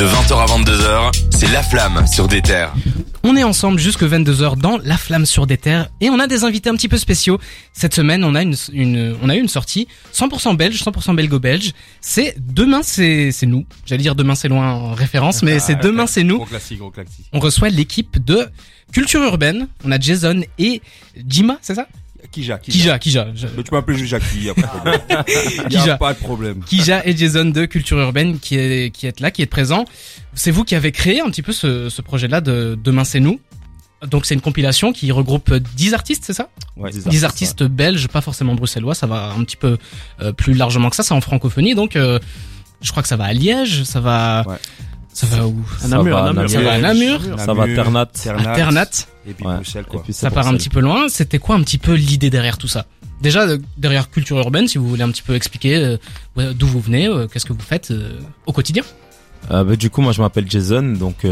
De 20h à 22h, c'est La Flamme sur des terres. On est ensemble jusque 22h dans La Flamme sur des terres et on a des invités un petit peu spéciaux. Cette semaine, on a une, une on a eu une sortie 100% belge, 100% belgo-belge. C'est demain c'est c'est nous. J'allais dire demain c'est loin en référence, mais c'est demain c'est nous. Gros classique, gros classique. On reçoit l'équipe de Culture Urbaine. On a Jason et Jima, c'est ça? Kija, Kija. Kija, Kija. Je- Mais tu peux m'appeler juste Jackie, y a pas de problème. Y a Kija. pas de problème. Kija et Jason de Culture Urbaine qui est qui êtes là, qui êtes présents. C'est vous qui avez créé un petit peu ce, ce projet-là de Demain c'est nous. Donc c'est une compilation qui regroupe 10 artistes, c'est ça? Ouais, 10 artistes belges, pas forcément bruxellois, ça va un petit peu euh, plus largement que ça, c'est en francophonie, donc euh, je crois que ça va à Liège, ça va, Ouais. Ça va où Namur, va à Namur. Ça va à Namur, Ça va Ternat. à Ternat, Et puis Ouais. Bruxelles, quoi. Et puis c'est ça part un petit peu loin. C'était quoi un petit peu l'idée derrière tout ça? Déjà euh, derrière culture urbaine, si vous voulez un petit peu expliquer euh, d'où vous venez, euh, qu'est-ce que vous faites euh, au quotidien? Euh, bah, du coup, moi, je m'appelle Jason. Donc,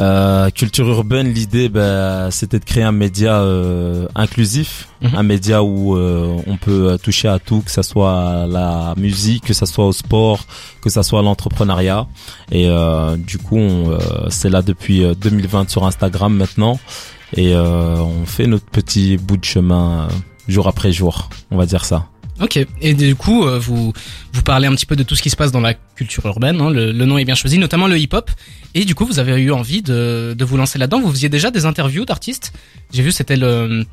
euh, euh, culture urbaine, l'idée, bah, c'était de créer un média euh, inclusif, Mhm. un média où euh, on peut toucher à tout, que ça soit à la musique, que ça soit au sport, que ça soit à l'entrepreneuriat. Et euh, du coup, on, euh, c'est là depuis euh, 2020 sur Instagram maintenant, et euh, on fait notre petit bout de chemin euh, jour après jour, on va dire ça. Ok. Et du coup, euh, vous vous parlez un petit peu de tout ce qui se passe dans la culture urbaine. hein, le, le nom est bien choisi, notamment le hip-hop. Et du coup, vous avez eu envie de, de vous lancer là-dedans. Vous faisiez déjà des interviews d'artistes. J'ai vu, c'était le,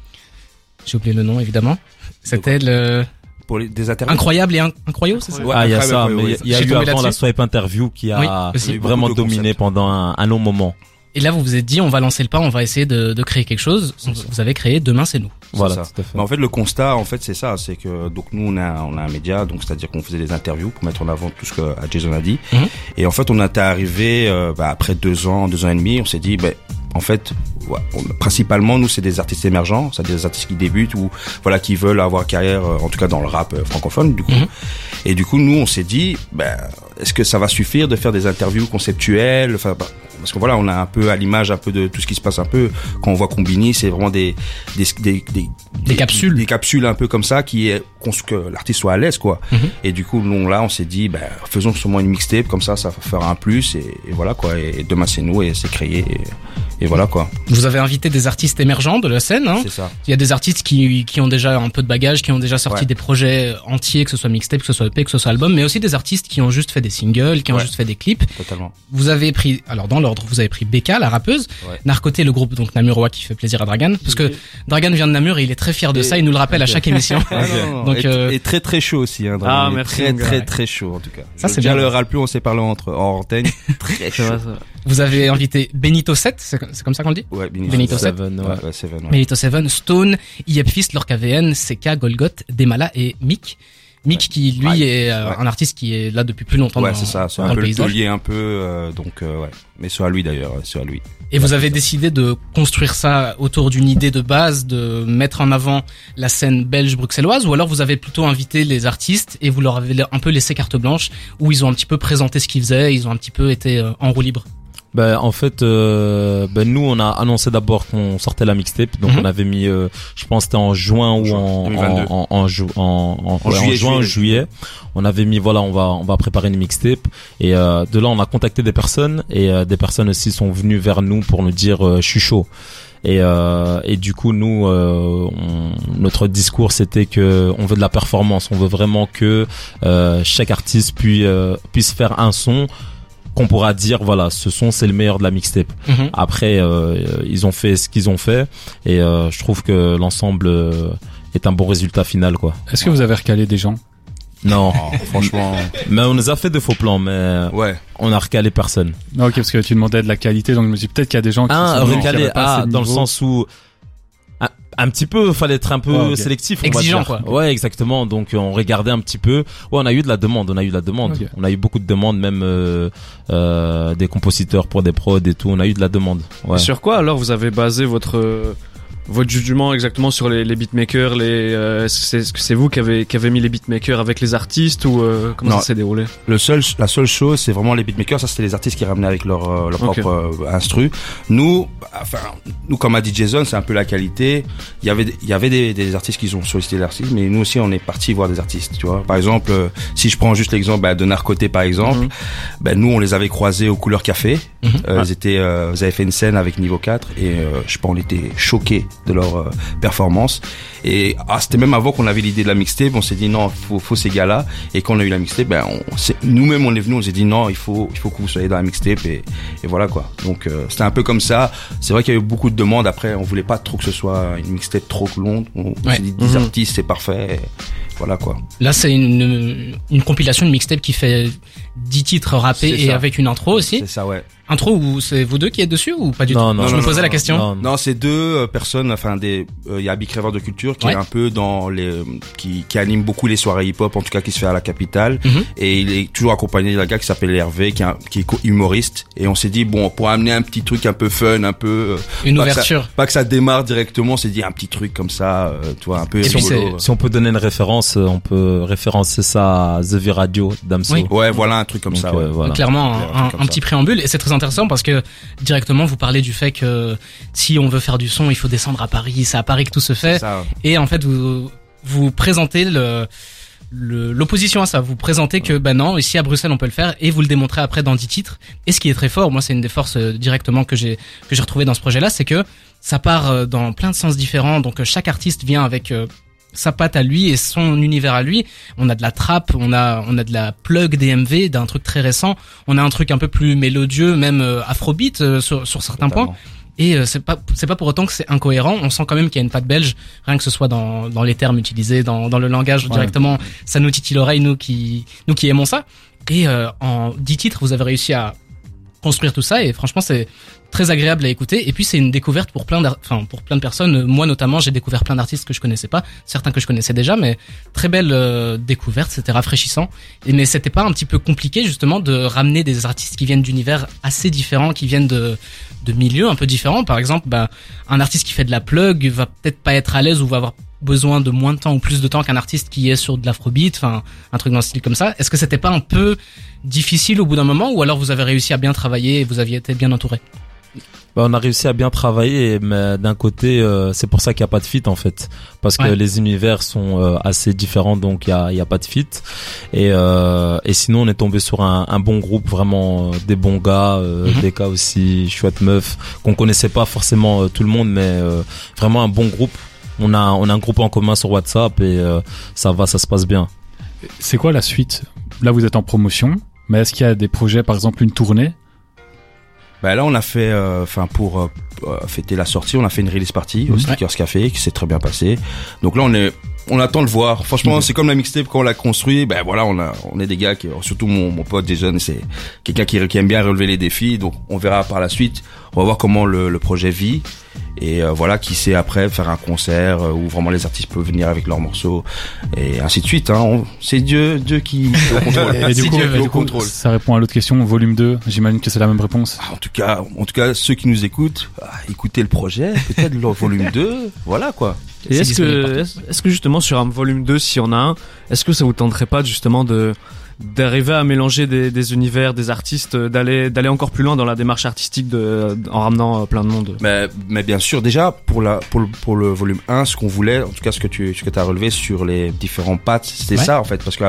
j'ai oublié le nom évidemment. C'était le Pour les, des interviews. incroyable et in- incroyable, c'est ça Ouais, ah, il y a ça, mais il y a J'ai eu avant la swipe interview qui a aussi. vraiment dominé pendant un, un long moment. Et là, vous vous êtes dit, on va lancer le pas, on va essayer de, de créer quelque chose. Vous avez créé Demain, c'est nous. Voilà, ça. tout à fait. Mais en fait, le constat, en fait, c'est ça, c'est que donc nous, on a, on a un média, donc c'est-à-dire qu'on faisait des interviews pour mettre en avant tout ce que euh, Jason a dit. Mhm. Et en fait, on était arrivé euh, bah, après deux ans, deux ans et demi, on s'est dit, ben, en fait, ouais, on- principalement, nous, c'est des artistes émergents, c'est des artistes qui débutent ou voilà, qui veulent avoir carrière, euh, en tout cas dans le rap euh, francophone, du coup. Mhm. Et du coup, nous, on s'est dit, ben, est-ce que ça va suffire de faire des interviews conceptuelles, enfin, bah, parce que voilà, on a un peu à l'image un peu de tout ce qui se passe un peu quand on voit Combini, c'est vraiment des des, des, des, Des capsules. des capsules un peu comme ça qui est que l'artiste soit à l'aise quoi. Mhm. Et du coup, nous là, on s'est dit, ben, faisons sûrement une mixtape comme ça, ça fera un plus et, et voilà quoi. Et demain c'est nous et c'est créé et, et voilà quoi. Vous avez invité des artistes émergents de la scène. Hein. C'est ça. Il y a des artistes qui, qui ont déjà un peu de bagage, qui ont déjà sorti Ouais. des projets entiers, que ce soit mixtape, que ce soit EP, que ce soit album, mais aussi des artistes qui ont juste fait des singles, qui ont juste fait des clips. Totalement. Vous avez pris, alors dans l'ordre, vous avez pris Becca, la rappeuse, Ouais. Narcoté, le groupe donc Namurois qui fait plaisir à Dragan, parce que Dragan vient de Namur et il est très fier de Et- ça, il nous le rappelle à Ok. chaque émission. Donc, et, euh, et très très chaud aussi. Hein, Ah, merci, Très gars. très très chaud en tout cas. Ça, c'est bien. le râle plus, on s'est parlé entre en antenne. très chaud. vrai. Vous avez invité Benito 7, c'est comme ça qu'on le dit Ouais, Benito, Benito Seven. Seven, ouais. Ouais, ouais, Seven, ouais. Benito 7, Stone, Yep Fist, Lorca VN, CK, Golgoth, Demala et Mick. Mick qui lui Ouais. est euh, Ouais. un artiste qui est là depuis plus longtemps Ouais, c'est ça, c'est un peu le paysage. taulier un peu, euh, donc euh, ouais. Mais c'est à lui d'ailleurs, ouais, c'est à lui. Et vous avez décidé de construire ça autour d'une idée de base, de mettre en avant la scène belge bruxelloise, ou alors vous avez plutôt invité les artistes et vous leur avez un peu laissé carte blanche, où ils ont un petit peu présenté ce qu'ils faisaient, ils ont un petit peu été euh, en roue libre? Ben, en fait, euh, ben, nous, on a annoncé d'abord qu'on sortait la mixtape. Donc, Mhm. on avait mis, euh, je pense, c'était en juin ou en, 2022. en, en, ju- juillet, juin, juillet. juillet. On avait mis, voilà, on va, on va préparer une mixtape. Et euh, de là, on a contacté des personnes et euh, des personnes aussi sont venues vers nous pour nous dire, euh, je suis chaud. Et, euh, et du coup, nous, euh, on- notre discours, c'était que on veut de la performance. On veut vraiment que euh, chaque artiste puis, euh, puisse faire un son qu'on pourra dire, voilà, ce son, c'est le meilleur de la mixtape. Mhm. Après, euh, ils ont fait ce qu'ils ont fait et euh, je trouve que l'ensemble euh, est un bon résultat final, quoi. Est-ce que vous avez recalé des gens? Non, Oh, franchement, mais on nous a fait de faux plans, mais ouais. on a recalé personne. Non, ok, parce que tu demandais de la qualité, donc je me dis peut-être qu'il y a des gens qui Ah, sont qui recalé, avaient pas ah, assez de dans le sens où un, un petit peu, fallait être un peu sélectif, on Exigeant, va dire. quoi. Ouais, exactement. Donc on regardait un petit peu. Ouais, on a eu de la demande, on a eu de la demande. On a eu beaucoup de demandes, même euh, euh, des compositeurs pour des prods et tout. On a eu de la demande. Ouais. Et Sur quoi alors vous avez basé votre votre jugement exactement sur les, les beatmakers, les euh, est-ce que c'est est-ce que c'est vous qui avez qui avez mis les beatmakers avec les artistes ou euh, comment Non. ça s'est déroulé? Le seul, la seule chose, c'est vraiment les beatmakers. Ça, c'était les artistes qui ramenaient avec leur, euh, leur Ok. propre euh, instru. Nous, enfin, nous, comme a dit Jason, c'est un peu la qualité. Il y avait, il y avait des, des artistes qui ont sollicité l'artiste, mais nous aussi, on est parti voir des artistes, tu vois. Par exemple, euh, si je prends juste l'exemple bah, de Narcoté, par exemple, Mhm. ben nous, on les avait croisés aux couleurs café. Mhm. Euh, Ils étaient, euh, ils avaient fait une scène avec Niveau 4 et euh, je pense on était choqués de leur euh, performance. Et ah, c'était même avant qu'on avait l'idée de la mixtape, on s'est dit non, faut, faut ces gars-là. Et quand on a eu la mixtape, ben nous-mêmes on est venus, on s'est dit non, il faut, il faut que vous soyez dans la mixtape et, et voilà quoi. Donc euh, c'était un peu comme ça. C'est vrai qu'il y a eu beaucoup de demandes. Après, on voulait pas trop que ce soit une mixtape trop longue. On, on Ouais. s'est dit 10 Mhm. artistes, c'est parfait. Voilà quoi. Là, c'est une, une compilation, une mixtape qui fait 10 titres rappés et ça. avec une intro aussi. C'est ça, ouais. Intro où c'est vous deux qui êtes dessus ou pas du Non, tout non, Je non, me non, posais la question. Non, non. Non, c'est deux euh, personnes, enfin des, euh, il y a Big Crèveur de culture qui Ouais. est un peu dans les, qui, qui anime beaucoup les soirées hip-hop, en tout cas qui se fait à la capitale, Mhm. et il est toujours accompagné d'un gars qui s'appelle Hervé, qui est, un- qui est humoriste, et on s'est dit bon, pour amener un petit truc un peu fun, un peu, euh, Une pas que ça- ouverture. pas que ça démarre directement, on s'est dit un petit truc comme ça, euh, tu vois, un peu Et rigolo. Si on peut donner une référence, euh, on peut référencer ça à The V Radio d'Amso. Oui. Ouais, voilà un truc comme Donc, ça. euh, ouais. voilà. Clairement, un, un un- un petit préambule et c'est très intéressant parce que directement vous parlez du fait que si on veut faire du son, il faut descendre à Paris. C'est à Paris que tout se fait. Ça, Et en fait, vous vous présentez le l'opposition à ça. Vous présentez que ben non, ici à Bruxelles on peut le faire et vous le démontrez après dans 10 titres. Et ce qui est très fort, moi c'est une des forces euh, directement que j'ai que j'ai retrouvé dans ce projet-là, c'est que ça part euh, dans plein de sens différents. Donc euh, chaque artiste vient avec sa patte à lui et son univers à lui. On a de la trap, on a on a de la plug DMV, d'un truc très récent. On a un truc un peu plus mélodieux, même euh, afrobeat euh, sur, sur certains points. Et euh, c'est pas c'est pas pour autant que c'est incohérent. On sent quand même qu'il y a une patte belge, rien que ce soit dans dans les termes utilisés, dans dans le langage Ouais. directement. Ça nous titille l'oreille nous qui nous qui aimons ça. Et euh, en 10 titres, vous avez réussi à construire tout ça et franchement c'est très agréable à écouter. Et puis c'est une découverte pour plein enfin pour plein de personnes. Moi notamment j'ai découvert plein d'artistes que je connaissais pas certains que je connaissais déjà mais très belle euh, découverte c'était rafraîchissant. Et mais c'était pas un petit peu compliqué justement de ramener des artistes qui viennent d'univers assez différents qui viennent de milieux un peu différents. Par exemple bah, un artiste qui fait de la plug va peut-être pas être à l'aise ou va avoir besoin de moins de temps ou plus de temps qu'un artiste qui est sur de l'afrobeat, enfin un truc dans le style comme ça. Est-ce que c'était pas un peu difficile au bout d'un moment ou alors vous avez réussi à bien travailler et vous aviez été bien entouré? Bah, on a réussi à bien travailler, mais d'un côté, euh, c'est pour ça qu'il n'y a pas de fit en fait, parce que les univers sont euh, assez différents, donc il y a, y a pas de fit. Et, euh, et sinon, on est tombé sur un, un bon groupe, vraiment euh, des bons gars, Mhm. des gars aussi chouettes meufs qu'on connaissait pas forcément tout le monde, mais euh, vraiment un bon groupe. On a on a un groupe en commun sur WhatsApp et euh, ça va, ça se passe bien. C'est quoi la suite? Là, vous êtes en promotion, mais est-ce qu'il y a des projets, par exemple une tournée? Bah là, on a fait, euh, enfin pour euh, fêter la sortie, on a fait une release party au Ouais. Stickers Café qui s'est très bien passé. Donc là, on est, on attend de le voir. Franchement, Mhm. c'est comme la mixtape quand on l'a construit. Ben voilà, on a, on est des gars qui, surtout mon, mon pote des jeunes, c'est quelqu'un qui, qui aime bien relever les défis. Donc on verra par la suite. On va voir comment le, le projet vit. Et euh, voilà, qui sait après faire un concert euh, où vraiment les artistes peuvent venir avec leurs morceaux et ainsi de suite. Hein. On- C'est Dieu, Dieu qui qui est au contrôle. Et du coup, Dieu veut, du au coup, contrôle. ça répond à l'autre question, volume 2, j'imagine que c'est la même réponse. Ah, En tout cas, en tout cas, ceux qui nous écoutent, ah, écoutez le projet, peut-être le volume 2, voilà quoi. Est-ce que, est-ce que justement sur un volume 2, s'il y en a un, est-ce que ça vous tenterait pas justement de d'arriver à mélanger des, des univers, des artistes, euh, d'aller d'aller encore plus loin dans la démarche artistique de, en ramenant euh, plein de monde Mais, mais bien sûr, déjà pour la pour le, pour le volume 1, ce qu'on voulait, en tout cas ce que tu ce que as relevé sur les différents pattes, c'était Ouais. ça en fait, parce que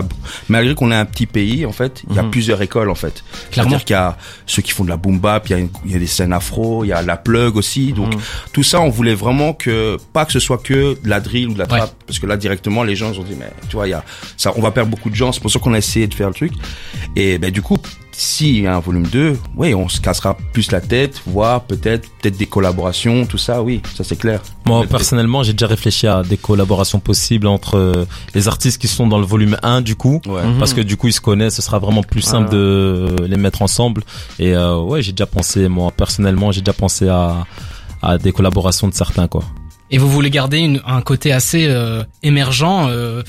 malgré qu'on est un petit pays, en fait, il y a Mhm. plusieurs écoles en fait. Clairement. C'est-à-dire qu'il y a ceux qui font de la boom bap, il y a une- il y a des scènes afro, il y a la plug aussi, donc Mhm. tout ça, on voulait vraiment que pas que ce soit que de la drill ou de la Ouais. Parce que là directement les gens ils ont dit mais tu vois il y a ça, on va perdre beaucoup de gens. C'est pour ça qu'on a essayé de faire le truc. Et ben du coup, s'il y a un volume 2, oui, on se cassera plus la tête, voir peut-être peut-être des collaborations, tout ça, oui, ça c'est clair. Moi, Peut-être- personnellement, j'ai déjà réfléchi à des collaborations possibles entre euh, les artistes qui sont dans le volume 1 du coup. Ouais. Mhm. Parce que du coup ils se connaissent, ce sera vraiment plus simple Ouais. de les mettre ensemble. Et euh, ouais, j'ai déjà pensé, moi personnellement, j'ai déjà pensé à, à des collaborations de certains quoi. Et vous voulez garder une, un côté assez euh, émergent. euh,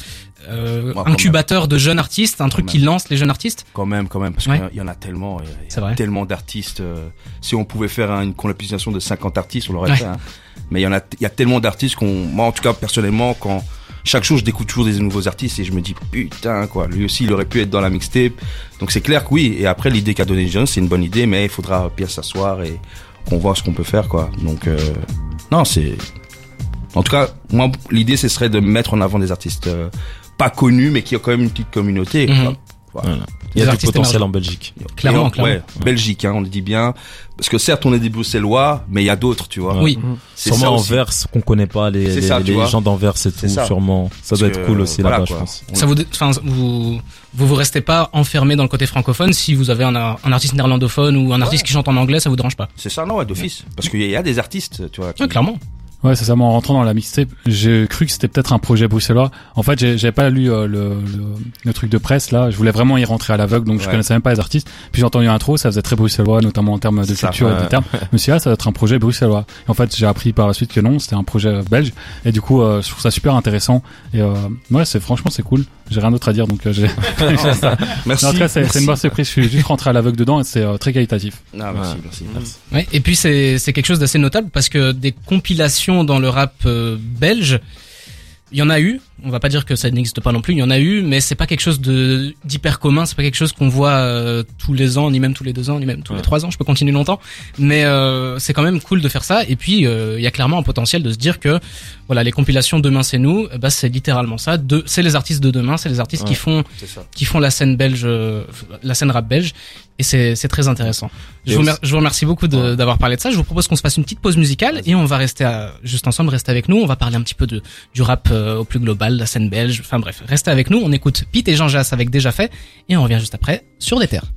euh, incubateur de jeunes artistes, un truc qui lance les jeunes artistes? Quand même, quand même, parce Ouais. qu'il y en a tellement, il y a- tellement d'artistes. euh, si on pouvait faire un- une compilation de 50 artistes, on l'aurait Ouais. fait. hein. Mais il y en a, il y a tellement d'artistes qu'on, moi en tout cas personnellement, quand chaque jour je découvre toujours des nouveaux artistes et je me dis putain quoi, lui aussi il aurait pu être dans la mixtape. Donc c'est clair que oui. Et après l'idée qu'a donné John, c'est une bonne idée, mais il faudra bien s'asseoir et qu'on voit ce qu'on peut faire quoi. Donc euh, non, c'est en tout cas moi l'idée ce serait de mettre en avant des artistes euh, pas connus mais qui ont quand même une petite communauté. Mhm. Voilà. Il y Des a du artistes potentiel en Belgique. Clairement, on- clairement. Ouais, Belgique, hein, on le dit bien. Parce que certes, on est des Bruxellois, mais il y a d'autres, tu vois. Oui. C'est Sûrement ça aussi. Anvers qu'on connaît pas les, C'est les, ça, gens d'Anvers et tout C'est ça. sûrement ça doit être cool aussi voilà, là-bas je pense Ça vous, enfin, vous, vous vous restez pas enfermé dans le côté francophone. Si vous avez un, un artiste néerlandophone ou un artiste qui chante en anglais, ça vous dérange pas. C'est ça, non, ouais, d'office. Parce qu'il y, a- il y a des artistes, tu vois. qui- Ouais, clairement. Ouais, c'est ça. Moi, en rentrant dans la mixtape, j'ai cru que c'était peut-être un projet bruxellois. En fait, j'avais pas lu euh, le, le, le truc de presse là. Je voulais vraiment y rentrer à l'aveugle, donc je Ouais. connaissais même pas les artistes. Puis j'ai entendu l'intro, ça faisait très bruxellois, notamment en termes de ça, culture et de termes. Je me suis dit, ah, ça va être un projet bruxellois. Et en fait, j'ai appris par la suite que non, c'était un projet belge. Et du coup, euh, je trouve ça super intéressant. Et euh, ouais, c'est franchement c'est cool. J'ai rien d'autre à dire, donc euh, j'ai. Merci. en tout cas, c'est c'est merci. une bonne surprise. Je suis juste rentré à l'aveugle dedans et c'est euh, très qualitatif. Ah, merci, Ouais. merci. Ouais, et puis c'est c'est quelque chose d'assez notable parce que des compilations dans le rap euh, belge, il y en a eu. On va pas dire que ça n'existe pas non plus. Il y en a eu, mais c'est pas quelque chose de d'hyper commun. C'est pas quelque chose qu'on voit euh, tous les ans, ni même tous les deux ans, ni même tous les trois ans. Je peux continuer longtemps, mais euh, c'est quand même cool de faire ça. Et puis euh, il y a clairement un potentiel de se dire que voilà les compilations demain c'est nous. ben, c'est littéralement ça. De, c'est les artistes de demain, c'est les artistes qui font qui font la scène belge, euh, la scène rap belge, et c'est c'est très intéressant. Je vous, je remercie beaucoup d'avoir parlé de ça. Je vous propose qu'on se fasse une petite pause musicale et on va rester à- juste ensemble, rester avec nous. On va parler un petit peu de du rap euh, au plus global, la scène belge. Enfin bref, restez avec nous. On écoute Pete et Jean Jass avec déjà fait et on revient juste après sur des terres.